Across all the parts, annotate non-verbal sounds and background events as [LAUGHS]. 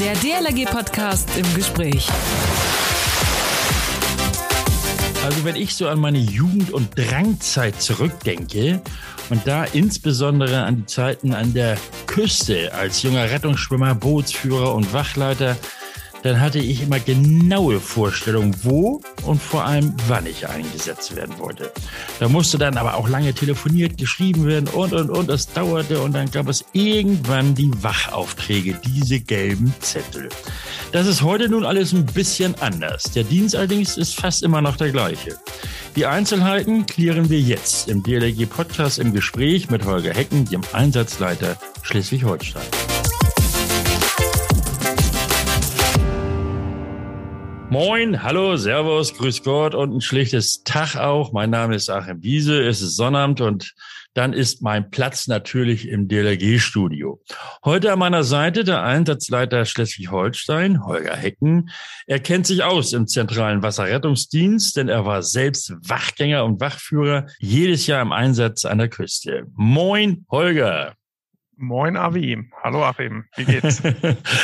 Der DLRG-Podcast im Gespräch. Also wenn ich so an meine Jugend- und Drangzeit zurückdenke und da insbesondere an die Zeiten an der Küste als junger Rettungsschwimmer, Bootsführer und Wachleiter, dann hatte ich immer genaue Vorstellungen, wo und vor allem wann ich eingesetzt werden wollte. Da musste dann aber auch lange telefoniert, geschrieben werden und, und, und. Das dauerte und dann gab es irgendwann die Wachaufträge, diese gelben Zettel. Das ist heute nun alles ein bisschen anders. Der Dienst allerdings ist fast immer noch der gleiche. Die Einzelheiten klären wir jetzt im DLG Podcast im Gespräch mit Holger Hecken, dem Einsatzleiter Schleswig-Holstein. Moin, hallo, Servus, Grüß Gott und ein schlichtes Tag auch. Mein Name ist Achim Wiese, es ist Sonnabend und dann ist mein Platz natürlich im DLRG-Studio. Heute an meiner Seite der Einsatzleiter Schleswig-Holstein, Holger Hecken. Er kennt sich aus im zentralen Wasserrettungsdienst, denn er war selbst Wachgänger und Wachführer jedes Jahr im Einsatz an der Küste. Moin, Holger. Moin, Avi. Hallo, Achim. Wie geht's?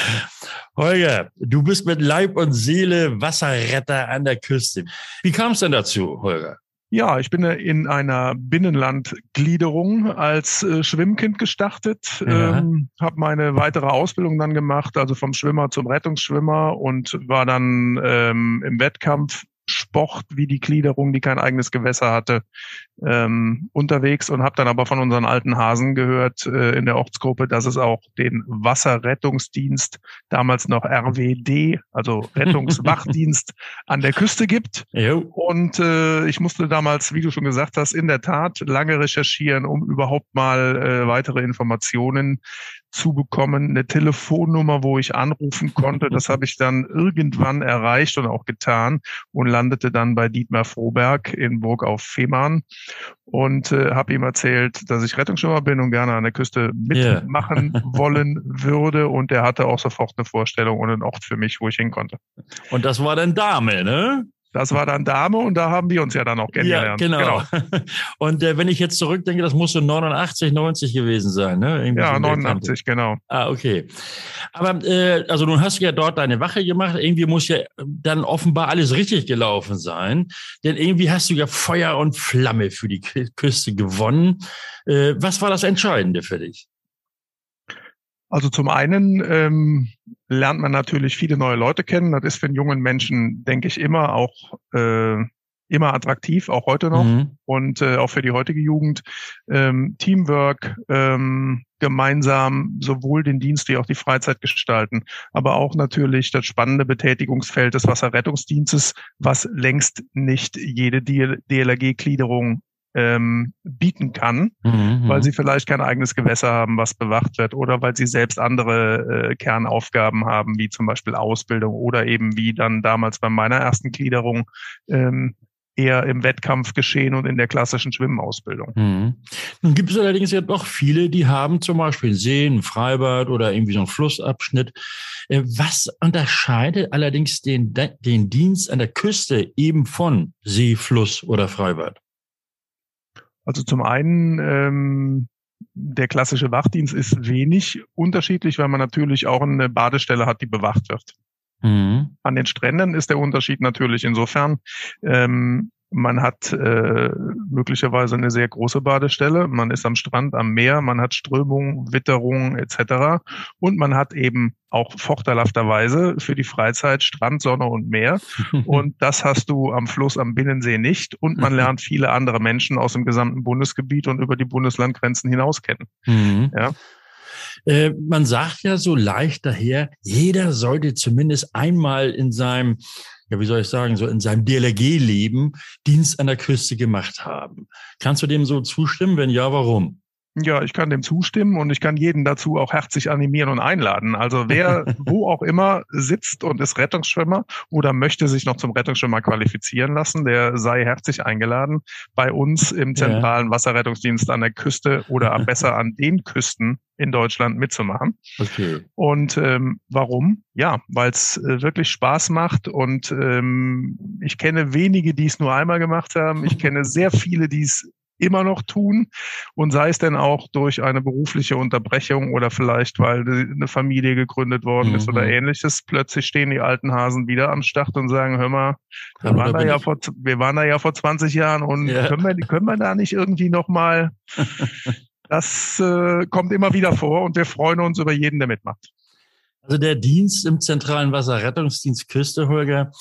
[LAUGHS] Holger, du bist mit Leib und Seele Wasserretter an der Küste. Wie kam es denn dazu, Holger? Ja, ich bin in einer Binnenlandgliederung als äh, Schwimmkind gestartet, ja. ähm, habe meine weitere Ausbildung dann gemacht, also vom Schwimmer zum Rettungsschwimmer und war dann ähm, im Wettkampf Sport wie die Gliederung, die kein eigenes Gewässer hatte, ähm, unterwegs und habe dann aber von unseren alten Hasen gehört äh, in der Ortsgruppe, dass es auch den Wasserrettungsdienst, damals noch RWD, also [LAUGHS] Rettungswachdienst an der Küste gibt. Jo. Und äh, ich musste damals, wie du schon gesagt hast, in der Tat lange recherchieren, um überhaupt mal äh, weitere Informationen zu bekommen, eine Telefonnummer, wo ich anrufen konnte. Das habe ich dann irgendwann erreicht und auch getan und landete dann bei Dietmar Froberg in Burg auf Fehmarn und äh, habe ihm erzählt, dass ich Rettungsschwimmer bin und gerne an der Küste mitmachen yeah. [LAUGHS] wollen würde. Und er hatte auch sofort eine Vorstellung und einen Ort für mich, wo ich hin konnte. Und das war dann Dame, ne? Das war dann Dame und da haben wir uns ja dann auch kennengelernt. Ja, genau. genau. [LAUGHS] Und äh, wenn ich jetzt zurückdenke, das muss so 89, 90 gewesen sein, ne? Irgendwie ja, so 89, genau. Ah, okay. Aber äh, also nun hast du ja dort deine Wache gemacht. Irgendwie muss ja dann offenbar alles richtig gelaufen sein, denn irgendwie hast du ja Feuer und Flamme für die Küste gewonnen. Äh, was war das Entscheidende für dich? Also zum einen ähm, lernt man natürlich viele neue Leute kennen. Das ist für einen jungen Menschen, denke ich, immer auch äh, immer attraktiv, auch heute noch mhm. und äh, auch für die heutige Jugend. Ähm, Teamwork, ähm, gemeinsam sowohl den Dienst wie auch die Freizeit gestalten, aber auch natürlich das spannende Betätigungsfeld des Wasserrettungsdienstes, was längst nicht jede DLRG-Gliederung ähm, bieten kann, mhm, weil sie vielleicht kein eigenes Gewässer haben, was bewacht wird, oder weil sie selbst andere äh, Kernaufgaben haben, wie zum Beispiel Ausbildung oder eben wie dann damals bei meiner ersten Gliederung ähm, eher im Wettkampf geschehen und in der klassischen Schwimmausbildung. Mhm. Nun gibt es allerdings ja doch viele, die haben zum Beispiel Seen, Freibad oder irgendwie so einen Flussabschnitt. Äh, was unterscheidet allerdings den, den Dienst an der Küste eben von See, Fluss oder Freibad? Also zum einen, ähm, der klassische Wachdienst ist wenig unterschiedlich, weil man natürlich auch eine Badestelle hat, die bewacht wird. Mhm. An den Stränden ist der Unterschied natürlich insofern, ähm, man hat äh, möglicherweise eine sehr große Badestelle, man ist am Strand, am Meer, man hat Strömung, Witterung etc. Und man hat eben auch vorteilhafterweise für die Freizeit Strand, Sonne und Meer. [LAUGHS] Und das hast du am Fluss, am Binnensee nicht. Und man lernt viele andere Menschen aus dem gesamten Bundesgebiet und über die Bundeslandgrenzen hinaus kennen. Mhm. Ja. Äh, man sagt ja so leicht daher, jeder sollte zumindest einmal in seinem ja, wie soll ich sagen, so in seinem DLRG-Leben Dienst an der Küste gemacht haben. Kannst du dem so zustimmen? Wenn ja, warum? Ja, ich kann dem zustimmen und ich kann jeden dazu auch herzlich animieren und einladen. Also wer [LAUGHS] wo auch immer sitzt und ist Rettungsschwimmer oder möchte sich noch zum Rettungsschwimmer qualifizieren lassen, der sei herzlich eingeladen, bei uns im zentralen. Wasserrettungsdienst an der Küste oder [LAUGHS] besser an den Küsten in Deutschland mitzumachen. Okay. Und ähm, warum? Ja, weil es äh, wirklich Spaß macht und ähm, ich kenne wenige, die es nur einmal gemacht haben. Ich kenne sehr viele, die es immer noch tun und sei es denn auch durch eine berufliche Unterbrechung oder vielleicht weil eine Familie gegründet worden ist oder mhm. ähnliches. Plötzlich stehen die alten Hasen wieder am Start und sagen, hör mal, wir, waren da, ja vor, wir waren da ja vor 20 Jahren und ja. können, wir, können wir da nicht irgendwie nochmal, [LAUGHS] das äh, kommt immer wieder vor und wir freuen uns über jeden, der mitmacht. Also der Dienst im zentralen Wasserrettungsdienst Küste, Holger,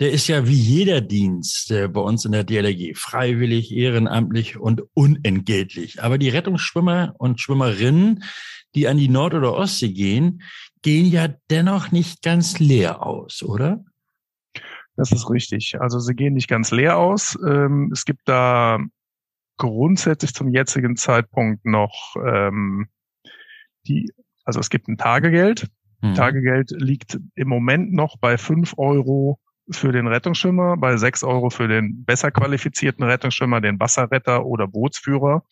der ist ja wie jeder Dienst äh, bei uns in der DLRG freiwillig, ehrenamtlich und unentgeltlich. Aber die Rettungsschwimmer und Schwimmerinnen, die an die Nord- oder Ostsee gehen, gehen ja dennoch nicht ganz leer aus, oder? Das ist richtig. Also sie gehen nicht ganz leer aus. Ähm, es gibt da grundsätzlich zum jetzigen Zeitpunkt noch ähm, die, also es gibt ein Tagegeld. Mhm. Tagegeld liegt im Moment noch bei fünf Euro für den Rettungsschwimmer, bei sechs Euro für den besser qualifizierten Rettungsschwimmer, den Wasserretter oder Bootsführer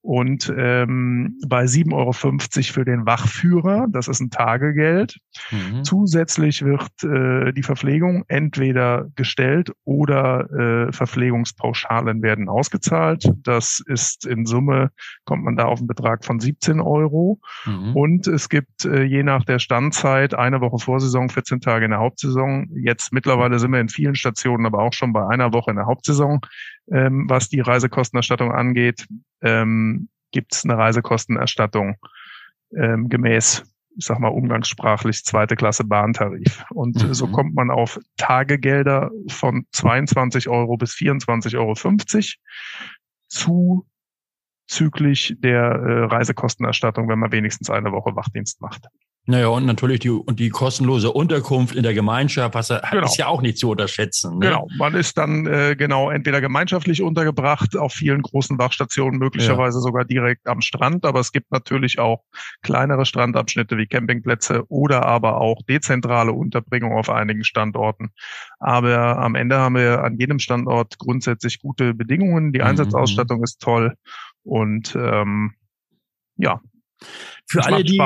und ähm, bei sieben Euro fünfzig für den Wachführer. Das ist ein Tagegeld. Mhm. Zusätzlich wird äh, die Verpflegung entweder gestellt oder äh, Verpflegungspauschalen werden ausgezahlt. Das ist in Summe, kommt man da auf einen Betrag von 17 Euro. Mhm. Und es gibt äh, je nach der Standzeit eine Woche Vorsaison, 14 Tage in der Hauptsaison. Jetzt mittlerweile sind wir in vielen Stationen, aber auch schon bei einer Woche in der Hauptsaison, ähm, was die Reisekostenerstattung angeht, ähm, gibt es eine Reisekostenerstattung ähm, gemäß, ich sag mal umgangssprachlich, zweite Klasse Bahntarif. Und mhm. so kommt man auf Tagegelder von 22 Euro bis 24,50 Euro zuzüglich der äh, Reisekostenerstattung, wenn man wenigstens eine Woche Wachdienst macht. Naja, und natürlich die, und die kostenlose Unterkunft in der Gemeinschaft was, genau. ist ja auch nicht zu unterschätzen. Ne? Genau, man ist dann äh, genau entweder gemeinschaftlich untergebracht auf vielen großen Wachstationen, möglicherweise ja. sogar direkt am Strand, aber es gibt natürlich auch kleinere Strandabschnitte wie Campingplätze oder aber auch dezentrale Unterbringung auf einigen Standorten. Aber am Ende haben wir an jedem Standort grundsätzlich gute Bedingungen. Die mhm. Einsatzausstattung ist toll und ähm, ja. Für alle, die,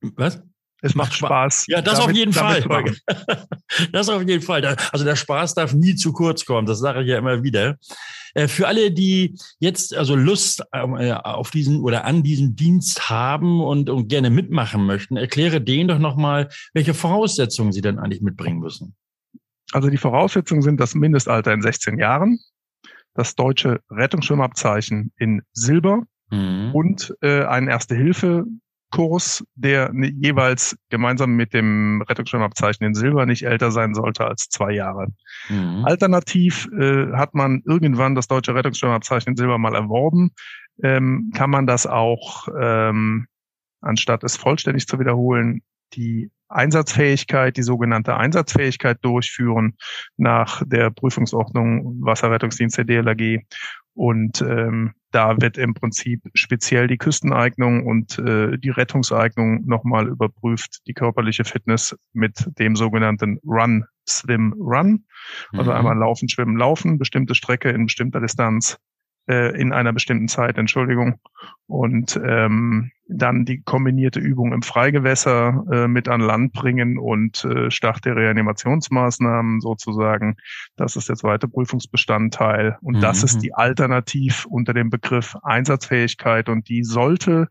was? Es macht Spaß. Ja, das damit, auf jeden Fall. [LAUGHS] das auf jeden Fall. Also der Spaß darf nie zu kurz kommen. Das sage ich ja immer wieder. Äh, für alle, die jetzt also Lust ähm, äh, auf diesen oder an diesem Dienst haben und, und gerne mitmachen möchten, erkläre denen doch nochmal, welche Voraussetzungen sie dann eigentlich mitbringen müssen. Also die Voraussetzungen sind das Mindestalter in 16 Jahren, das deutsche Rettungsschwimmabzeichen in Silber mhm. und äh, einen Erste-Hilfe Kurs, der jeweils gemeinsam mit dem Rettungsschirmabzeichen in Silber nicht älter sein sollte als zwei Jahre. Mhm. Alternativ äh, hat man irgendwann das deutsche Rettungsschirmabzeichen in Silber mal erworben, ähm, kann man das auch, ähm, anstatt es vollständig zu wiederholen, die Einsatzfähigkeit, die sogenannte Einsatzfähigkeit durchführen nach der Prüfungsordnung Wasserrettungsdienst der DLRG und ähm, da wird im Prinzip speziell die Küsteneignung und äh, die Rettungseignung nochmal überprüft, die körperliche Fitness mit dem sogenannten Run, Swim, Run. Also mhm. einmal Laufen, Schwimmen, Laufen, bestimmte Strecke in bestimmter Distanz äh, in einer bestimmten Zeit, Entschuldigung. Und ähm, dann die kombinierte Übung im Freigewässer äh, mit an Land bringen und äh, Start der Reanimationsmaßnahmen sozusagen. Das ist der zweite Prüfungsbestandteil. Und mhm. das ist die Alternativ unter dem Begriff Einsatzfähigkeit. Und die sollte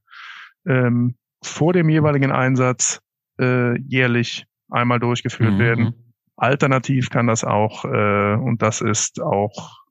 ähm, vor dem jeweiligen Einsatz äh, jährlich einmal durchgeführt mhm. werden. Alternativ kann das auch, äh, und das ist auch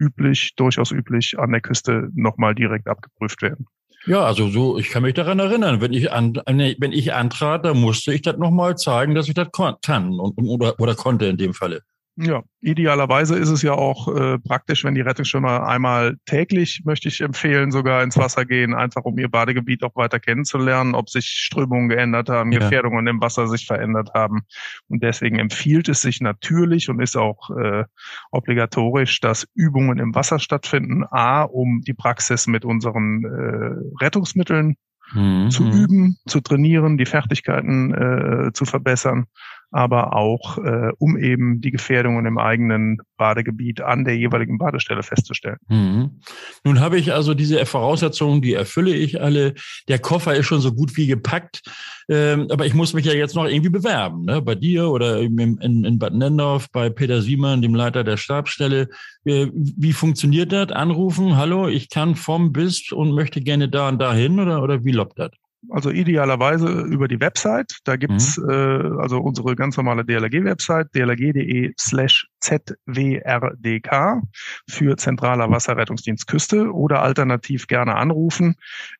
üblich, durchaus üblich, an der Küste nochmal direkt abgeprüft werden. Ja, also so, ich kann mich daran erinnern, wenn ich an, wenn ich antrat, da musste ich das nochmal zeigen, dass ich das kann und, oder, oder konnte in dem Falle. Ja, idealerweise ist es ja auch äh, praktisch, wenn die Rettungsschwimmer einmal täglich, möchte ich empfehlen, sogar ins Wasser gehen, einfach um ihr Badegebiet auch weiter kennenzulernen, ob sich Strömungen geändert haben, ja. Gefährdungen im Wasser sich verändert haben. Und deswegen empfiehlt es sich natürlich und ist auch äh, obligatorisch, dass Übungen im Wasser stattfinden. A, um die Praxis mit unseren äh, Rettungsmitteln mhm. zu üben, zu trainieren, die Fertigkeiten äh, zu verbessern aber auch äh, um eben die Gefährdungen im eigenen Badegebiet an der jeweiligen Badestelle festzustellen. Mhm. Nun habe ich also diese Voraussetzungen, die erfülle ich alle. Der Koffer ist schon so gut wie gepackt, ähm, aber ich muss mich ja jetzt noch irgendwie bewerben, ne? bei dir oder in, in, in Bad Nendorf, bei Peter Siemann, dem Leiter der Stabsstelle. Äh, wie funktioniert das? Anrufen, hallo, ich kann vom bis und möchte gerne da und dahin oder, oder wie lobt das? Also idealerweise über die Website. Da gibt's mhm. äh, also unsere ganz normale DLRG-Website, dlrg.de slash zwrdk für Zentraler Wasserrettungsdienst Küste oder alternativ gerne anrufen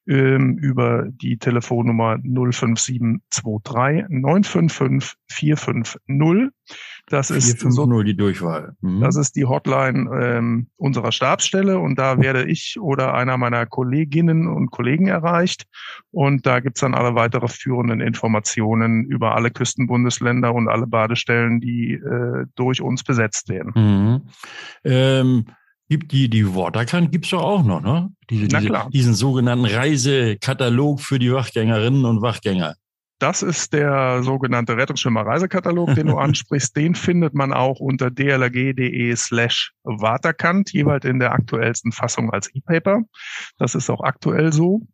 ähm, über die Telefonnummer 05723 955 450. Das ist so, die Durchwahl. Mhm. Das ist die Hotline ähm, unserer Stabsstelle und da werde ich oder einer meiner Kolleginnen und Kollegen erreicht. Und da gibt's dann alle weitere führenden Informationen über alle Küstenbundesländer und alle Badestellen, die äh, durch uns besetzt werden. Mhm. Ähm Gibt die, die Waterkant gibt's doch auch noch, ne? Diese, diese, diesen sogenannten Reisekatalog für die Wachgängerinnen und Wachgänger. Das ist der sogenannte Rettungsschwimmer-Reisekatalog, den du [LAUGHS] ansprichst. Den findet man auch unter dlrg.de slash Waterkant, jeweils in der aktuellsten Fassung als E-Paper. Das ist auch aktuell so.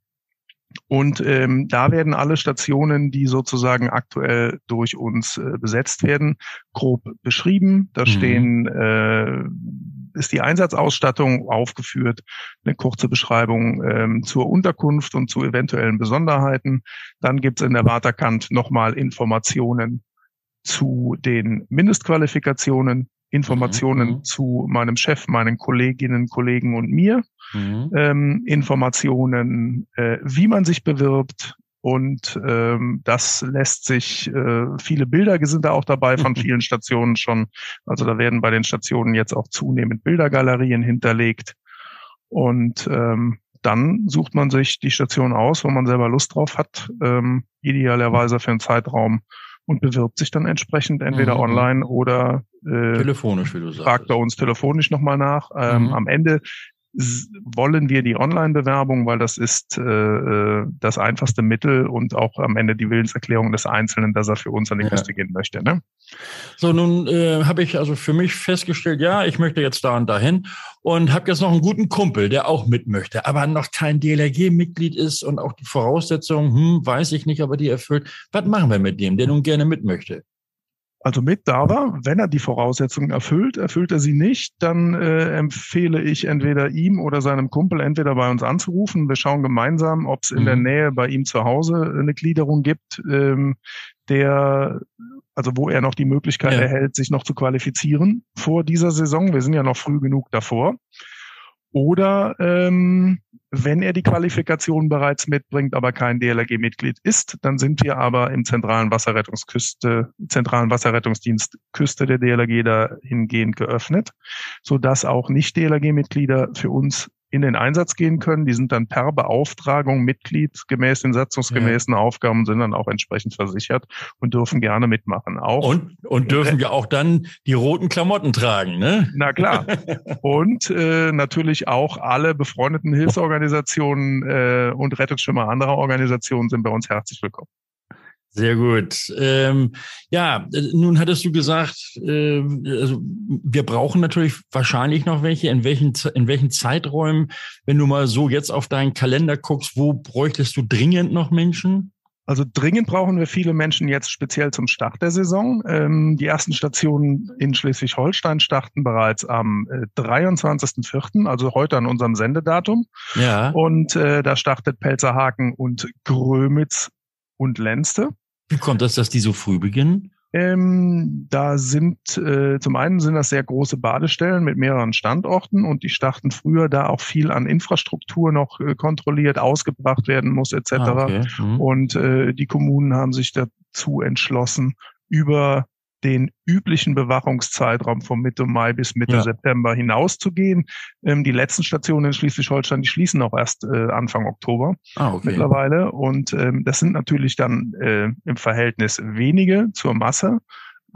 Und ähm, da werden alle Stationen, die sozusagen aktuell durch uns äh, besetzt werden, grob beschrieben. Da mhm. stehen äh, ist die Einsatzausstattung aufgeführt, eine kurze Beschreibung ähm, zur Unterkunft und zu eventuellen Besonderheiten. Dann gibt es in der Waterkant nochmal Informationen zu den Mindestqualifikationen, Informationen mhm. zu meinem Chef, meinen Kolleginnen, Kollegen und mir, mhm. ähm, Informationen, äh, wie man sich bewirbt, und ähm, das lässt sich, äh, viele Bilder sind da auch dabei von [LAUGHS] vielen Stationen schon. Also da werden bei den Stationen jetzt auch zunehmend Bildergalerien hinterlegt. Und ähm, dann sucht man sich die Station aus, wo man selber Lust drauf hat, ähm, idealerweise für einen Zeitraum und bewirbt sich dann entsprechend entweder mhm. online oder äh, telefonisch, wie du sagst. Fragt bei uns telefonisch nochmal nach. Ähm, mhm. Am Ende wollen wir die Online-Bewerbung, weil das ist äh, äh, das einfachste Mittel und auch am Ende die Willenserklärung des Einzelnen, dass er für uns an die ja. Küste gehen möchte. Ne? So, nun äh, habe ich also für mich festgestellt, ja, ich möchte jetzt da und dahin und habe jetzt noch einen guten Kumpel, der auch mit möchte, aber noch kein DLRG-Mitglied ist und auch die Voraussetzungen, hm, weiß ich nicht, aber die erfüllt. Was machen wir mit dem, der nun gerne mit möchte? Also mit da war. Wenn er die Voraussetzungen erfüllt, erfüllt er sie nicht, dann äh, empfehle ich entweder ihm oder seinem Kumpel entweder bei uns anzurufen. Wir schauen gemeinsam, ob es in mhm. der Nähe bei ihm zu Hause eine Gliederung gibt, ähm, der also wo er noch die Möglichkeit ja. erhält, sich noch zu qualifizieren vor dieser Saison. Wir sind ja noch früh genug davor. Oder ähm, wenn er die Qualifikation bereits mitbringt, aber kein DLRG-Mitglied ist, dann sind wir aber im zentralen Wasserrettungsküste, zentralen Wasserrettungsdienst Küste der DLRG dahingehend geöffnet, so dass auch nicht DLRG-Mitglieder für uns in den Einsatz gehen können. Die sind dann per Beauftragung Mitglied gemäß den satzungsgemäßen ja. Aufgaben, sind dann auch entsprechend versichert und dürfen gerne mitmachen. Auch und, und dürfen ja auch dann die roten Klamotten tragen, ne? Na klar. [LAUGHS] und äh, natürlich auch alle befreundeten Hilfsorganisationen äh, und Rettungsschwimmer anderer Organisationen sind bei uns herzlich willkommen. Sehr gut. Ähm, ja, nun hattest du gesagt, äh, also wir brauchen natürlich wahrscheinlich noch welche. In welchen, in welchen Zeiträumen, wenn du mal so jetzt auf deinen Kalender guckst, wo bräuchtest du dringend noch Menschen? Also dringend brauchen wir viele Menschen jetzt speziell zum Start der Saison. Ähm, die ersten Stationen in Schleswig-Holstein starten bereits am äh, 23.04., also heute an unserem Sendedatum. Ja. Und äh, da startet Pelzerhaken und Grömitz und Lenste. Wie kommt das, dass die so früh beginnen? Ähm, da sind äh, zum einen sind das sehr große Badestellen mit mehreren Standorten und die starten früher, da auch viel an Infrastruktur noch äh, kontrolliert, ausgebracht werden muss etc. Ah, okay. mhm. Und äh, die Kommunen haben sich dazu entschlossen, über den üblichen Bewachungszeitraum von Mitte Mai bis Mitte ja. September hinauszugehen. Ähm, die letzten Stationen in Schleswig-Holstein, die schließen auch erst äh, Anfang Oktober ah, okay. mittlerweile. Und ähm, das sind natürlich dann äh, im Verhältnis wenige zur Masse.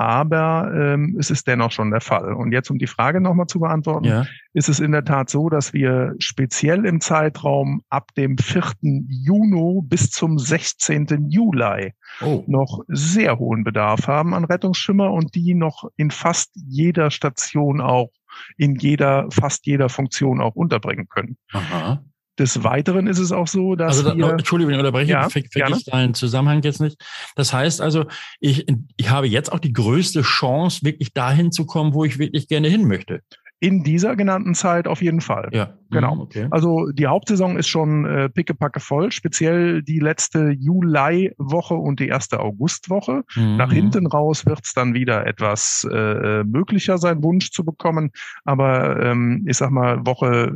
Aber ähm, es ist dennoch schon der Fall. Und jetzt, um die Frage nochmal zu beantworten, ja. ist es in der Tat so, dass wir speziell im Zeitraum ab dem 4. Juni bis zum 16. Juli oh. noch sehr hohen Bedarf haben an Rettungsschimmer und die noch in fast jeder Station auch in jeder, fast jeder Funktion auch unterbringen können. Aha. Des Weiteren ist es auch so, dass also, wir, Entschuldigung, ich unterbreche, ja, ver vergiss deinen Zusammenhang jetzt nicht. Das heißt also, ich, ich habe jetzt auch die größte Chance, wirklich dahin zu kommen, wo ich wirklich gerne hin möchte. In dieser genannten Zeit auf jeden Fall. Ja. Genau. Mhm, okay. Also die Hauptsaison ist schon äh, pickepacke voll, speziell die letzte Juli-Woche und die erste August-Woche. Mhm. Nach hinten raus wird es dann wieder etwas äh, möglicher sein, Wunsch zu bekommen. Aber ähm, ich sag mal, Woche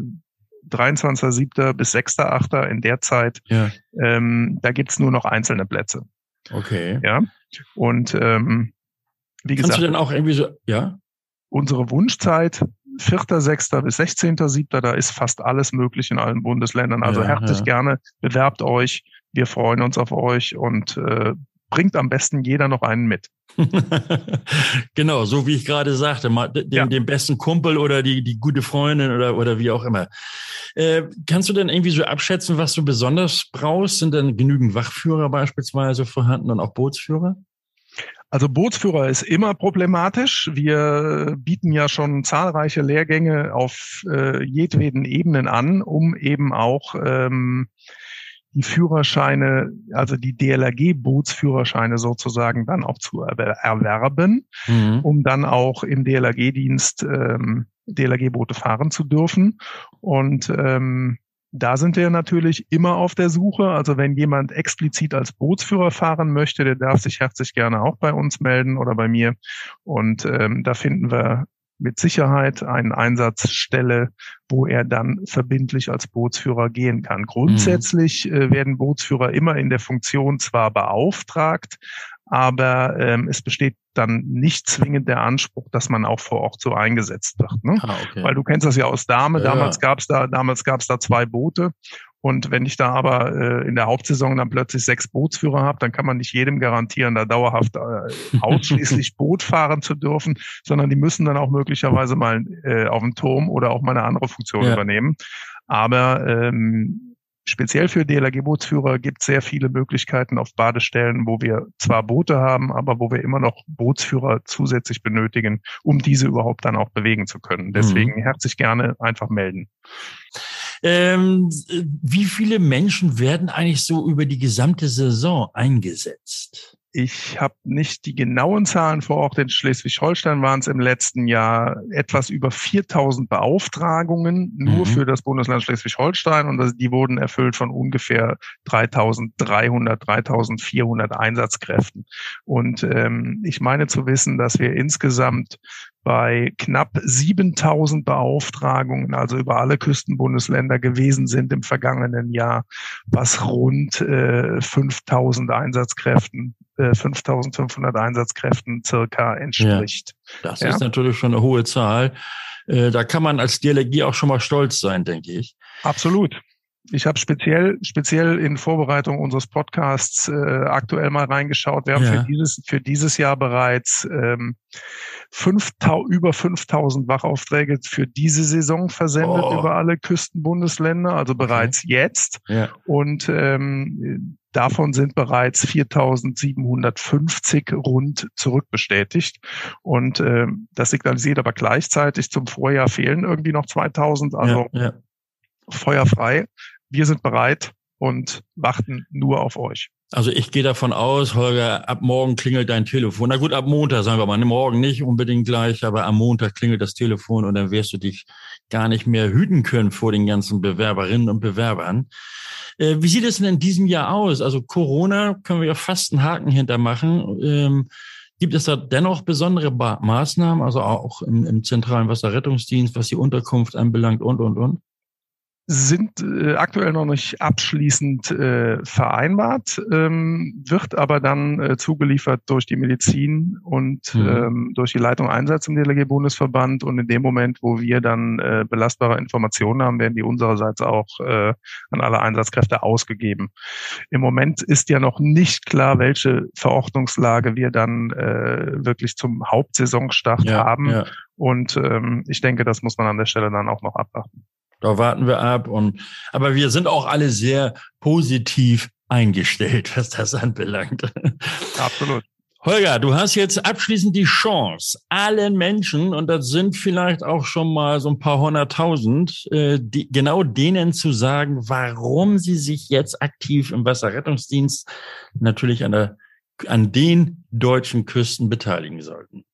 23.7. bis 6.8. in der Zeit, ja. ähm, da gibt's nur noch einzelne Plätze. Okay. Ja. Und ähm, wie gesagt. Kannst du denn auch irgendwie so, ja? Unsere Wunschzeit 4.6. bis 16.7. Da ist fast alles möglich in allen Bundesländern. Also ja, herzlich ja. gerne, bewerbt euch. Wir freuen uns auf euch und äh, bringt am besten jeder noch einen mit. [LAUGHS] genau, so wie ich gerade sagte, den, ja. den, besten Kumpel oder die, die gute Freundin oder, oder wie auch immer. Äh, kannst du denn irgendwie so abschätzen, was du besonders brauchst? Sind denn genügend Wachführer beispielsweise vorhanden und auch Bootsführer? Also Bootsführer ist immer problematisch. Wir bieten ja schon zahlreiche Lehrgänge auf äh, jedweden Ebenen an, um eben auch ähm, die Führerscheine, also die DLRG-Bootsführerscheine sozusagen dann auch zu erwerben, mhm. um dann auch im DLRG-Dienst ähm, DLRG-Boote fahren zu dürfen. Und ähm, da sind wir natürlich immer auf der Suche. Also wenn jemand explizit als Bootsführer fahren möchte, der darf sich herzlich gerne auch bei uns melden oder bei mir. Und ähm, da finden wir mit Sicherheit eine Einsatzstelle, wo er dann verbindlich als Bootsführer gehen kann. Grundsätzlich mhm. äh, werden Bootsführer immer in der Funktion zwar beauftragt, aber ähm, es besteht dann nicht zwingend der Anspruch, dass man auch vor Ort so eingesetzt wird. Ne? Ah, okay. Weil du kennst das ja aus Dame. Ja. Damals gab's da, damals gab's da zwei Boote und wenn ich da aber äh, in der Hauptsaison dann plötzlich sechs Bootsführer habe, dann kann man nicht jedem garantieren, da dauerhaft äh, ausschließlich [LAUGHS] Boot fahren zu dürfen, sondern die müssen dann auch möglicherweise mal äh, auf dem Turm oder auch mal eine andere Funktion ja. übernehmen. Aber ähm, speziell für DLRG-Bootsführer gibt es sehr viele Möglichkeiten auf Badestellen, wo wir zwar Boote haben, aber wo wir immer noch Bootsführer zusätzlich benötigen, um diese überhaupt dann auch bewegen zu können. Deswegen mhm. herzlich gerne einfach melden. Ähm, wie viele Menschen werden eigentlich so über die gesamte Saison eingesetzt? Ich habe nicht die genauen Zahlen vor Ort. In Schleswig-Holstein waren es im letzten Jahr etwas über 4000 Beauftragungen nur mhm. für das Bundesland Schleswig-Holstein und die wurden erfüllt von ungefähr 3300, 3400 Einsatzkräften. Und ähm, ich meine zu wissen, dass wir insgesamt bei knapp 7000 Beauftragungen, also über alle Küstenbundesländer gewesen sind im vergangenen Jahr, was rund äh, 5000 Einsatzkräften, äh, 5500 Einsatzkräften circa entspricht. Ja, das ja? ist natürlich schon eine hohe Zahl. Äh, da kann man als DLRG auch schon mal stolz sein, denke ich. Absolut. Ich habe speziell, speziell in Vorbereitung unseres Podcasts äh, aktuell mal reingeschaut. Wir haben ja. für, dieses, für dieses Jahr bereits ähm, 5, über 5000 Wachaufträge für diese Saison versendet oh. über alle Küstenbundesländer, also bereits okay. jetzt. Ja. Und ähm, davon sind bereits 4750 rund zurückbestätigt. Und äh, das signalisiert aber gleichzeitig zum Vorjahr fehlen irgendwie noch 2000. Also ja, ja. feuerfrei wir sind bereit und warten nur auf euch. Also ich gehe davon aus, Holger, ab morgen klingelt dein Telefon. Na gut, ab Montag sagen wir mal. Morgen nicht unbedingt gleich, aber am Montag klingelt das Telefon und dann wirst du dich gar nicht mehr hüten können vor den ganzen Bewerberinnen und Bewerbern. Äh, wie sieht es denn in diesem Jahr aus? Also Corona können wir ja fast einen Haken hintermachen. Ähm, gibt es da dennoch besondere ba Maßnahmen, also auch im, im zentralen Wasserrettungsdienst, was die Unterkunft anbelangt und, und, und? Sind äh, aktuell noch nicht abschließend äh, vereinbart, ähm, wird aber dann äh, zugeliefert durch die Medizin und mhm. ähm, durch die Leitung Einsatz im DLG-Bundesverband. Und in dem Moment, wo wir dann äh, belastbare Informationen haben, werden die unsererseits auch äh, an alle Einsatzkräfte ausgegeben. Im Moment ist ja noch nicht klar, welche Verordnungslage wir dann äh, wirklich zum Hauptsaisonstart ja, haben. Ja. Und ähm, ich denke, das muss man an der Stelle dann auch noch abwarten. Da warten wir ab. Und, aber wir sind auch alle sehr positiv eingestellt, was das anbelangt. Absolut. Holger, du hast jetzt abschließend die Chance, allen Menschen, und das sind vielleicht auch schon mal so ein paar hunderttausend, äh, die, genau denen zu sagen, warum sie sich jetzt aktiv im Wasserrettungsdienst natürlich an, der, an den deutschen Küsten beteiligen sollten.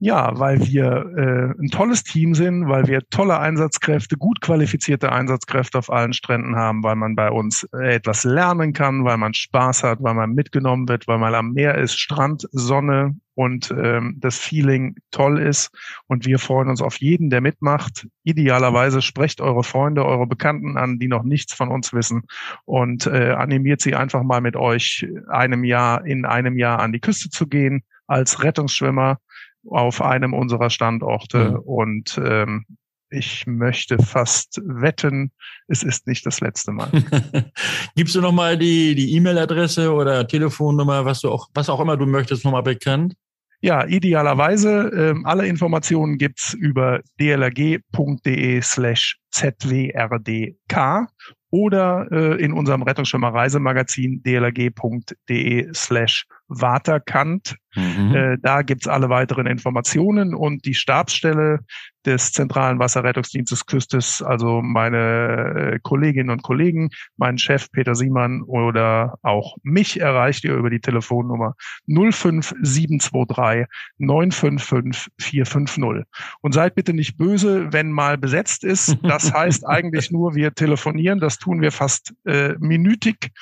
Ja, weil wir äh, ein tolles Team sind, weil wir tolle Einsatzkräfte, gut qualifizierte Einsatzkräfte auf allen Stränden haben, weil man bei uns äh, etwas lernen kann, weil man Spaß hat, weil man mitgenommen wird, weil man am Meer ist, Strand, Sonne und ähm, das Feeling toll ist. Und wir freuen uns auf jeden, der mitmacht. Idealerweise sprecht eure Freunde, eure Bekannten an, die noch nichts von uns wissen und äh, animiert sie einfach mal mit euch einem Jahr in einem Jahr an die Küste zu gehen als Rettungsschwimmer auf einem unserer Standorte. Mhm. Und ähm, ich möchte fast wetten, es ist nicht das letzte Mal. [LAUGHS] Gibst du nochmal die, die E-Mail-Adresse oder Telefonnummer, was du auch, was auch immer du möchtest, nochmal bekannt? Ja, idealerweise. Ähm, alle Informationen gibt's über dlrg.de slash zwrdk oder äh, in unserem Rettungsschwimmer Reisemagazin dlrg.de slash waterkant Mhm. Äh, da gibt's alle weiteren Informationen und die Stabsstelle des Zentralen Wasserrettungsdienstes Küstes, also meine äh, Kolleginnen und Kollegen, meinen Chef Peter Siemann oder auch mich erreicht ihr über die Telefonnummer 05723 955 450. Und seid bitte nicht böse, wenn mal besetzt ist. Das [LAUGHS] heißt eigentlich nur, wir telefonieren. Das tun wir fast äh, minütig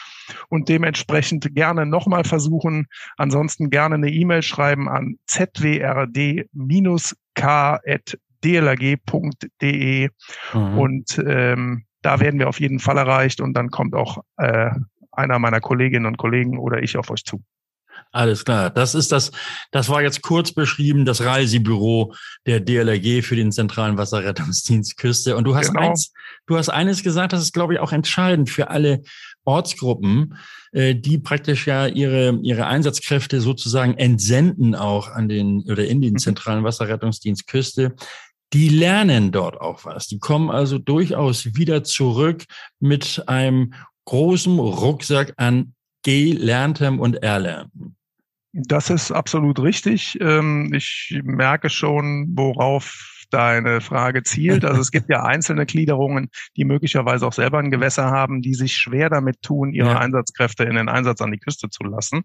und dementsprechend gerne nochmal versuchen. Ansonsten gerne eine E-Mail schreiben an zwrd-k.dlrg.de mhm. und ähm, da werden wir auf jeden Fall erreicht und dann kommt auch äh, einer meiner Kolleginnen und Kollegen oder ich auf euch zu. Alles klar. Das ist das, das war jetzt kurz beschrieben, das Reisebüro der DLRG für den zentralen Wasserrettungsdienst Küste. Und du hast genau. eins, du hast eines gesagt, das ist, glaube ich, auch entscheidend für alle Ortsgruppen, äh, die praktisch ja ihre, ihre Einsatzkräfte sozusagen entsenden auch an den oder in den mhm. zentralen Wasserrettungsdienst Küste. Die lernen dort auch was. Die kommen also durchaus wieder zurück mit einem großen Rucksack an Gelerntem und Erlerntem. Das ist absolut richtig. Ähm, ich merke schon, worauf deine Frage zielt. Also es gibt ja einzelne Gliederungen, die möglicherweise auch selber ein Gewässer haben, die sich schwer damit tun, ihre ja. Einsatzkräfte in den Einsatz an die Küste zu lassen.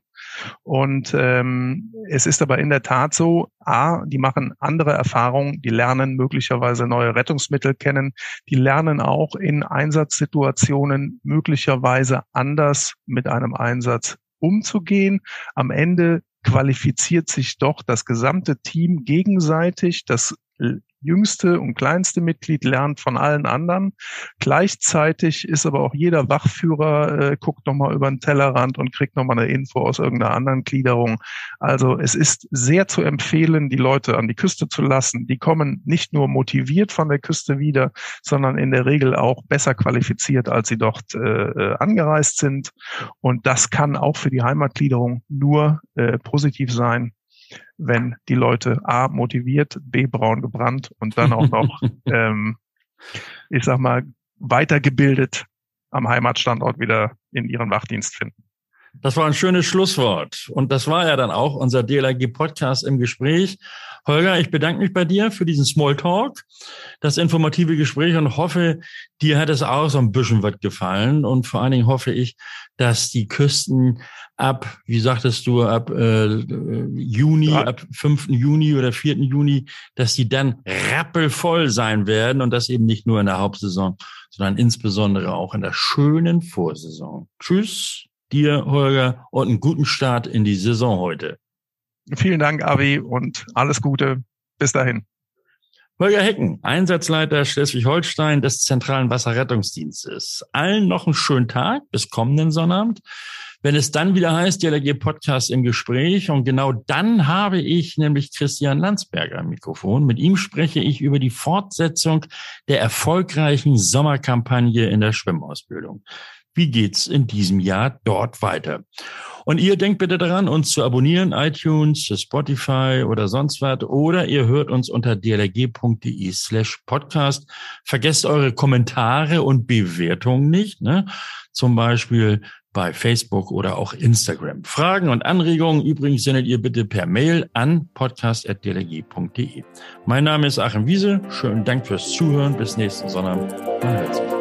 Und ähm, es ist aber in der Tat so, a, die machen andere Erfahrungen, die lernen möglicherweise neue Rettungsmittel kennen, die lernen auch in Einsatzsituationen möglicherweise anders mit einem Einsatz umzugehen. Am Ende qualifiziert sich doch das gesamte Team gegenseitig. Das jüngste und kleinste Mitglied lernt von allen anderen. Gleichzeitig ist aber auch jeder Wachführer, äh, guckt nochmal über den Tellerrand und kriegt nochmal eine Info aus irgendeiner anderen Gliederung. Also es ist sehr zu empfehlen, die Leute an die Küste zu lassen. Die kommen nicht nur motiviert von der Küste wieder, sondern in der Regel auch besser qualifiziert, als sie dort äh, äh angereist sind. Und das kann auch für die Heimatgliederung nur äh, positiv sein wenn die Leute A motiviert, B braun gebrannt und dann auch noch, [LAUGHS] ähm, ich sag mal, weitergebildet am Heimatstandort wieder in ihren Wachdienst finden. Das war ein schönes Schlusswort. Und das war ja dann auch unser DLRG-Podcast im Gespräch. Holger, ich bedanke mich bei dir für diesen Smalltalk, das informative Gespräch und hoffe, dir hat es auch so ein bisschen was gefallen. Und vor allen Dingen hoffe ich, dass die Küsten ab, wie sagtest du, ab äh, Juni, ja. ab 5. Juni oder 4. Juni, dass die dann rappelvoll sein werden und das eben nicht nur in der Hauptsaison, sondern insbesondere auch in der schönen Vorsaison. Tschüss dir, Holger, und einen guten Start in die Saison heute. Vielen Dank, Avi, und alles Gute. Bis dahin. Holger Hecken, Einsatzleiter Schleswig-Holstein des Zentralen Wasserrettungsdienstes. Allen noch einen schönen Tag bis kommenden Sonnabend. Wenn es dann wieder heißt, DLRG Podcast im Gespräch und genau dann habe ich nämlich Christian Landsberger am Mikrofon. Mit ihm spreche ich über die Fortsetzung der erfolgreichen Sommerkampagne in der Schwimmausbildung. Wie geht's in diesem Jahr dort weiter? Und ihr denkt bitte daran, uns zu abonnieren, iTunes, Spotify oder sonst was. Oder ihr hört uns unter dlg.de slash podcast. Vergesst eure Kommentare und Bewertungen nicht. Ne? Zum Beispiel bei Facebook oder auch Instagram. Fragen und Anregungen übrigens sendet ihr bitte per Mail an podcast.dlg.de. Mein Name ist Achim Wiese. Schönen Dank fürs Zuhören. Bis nächsten sich.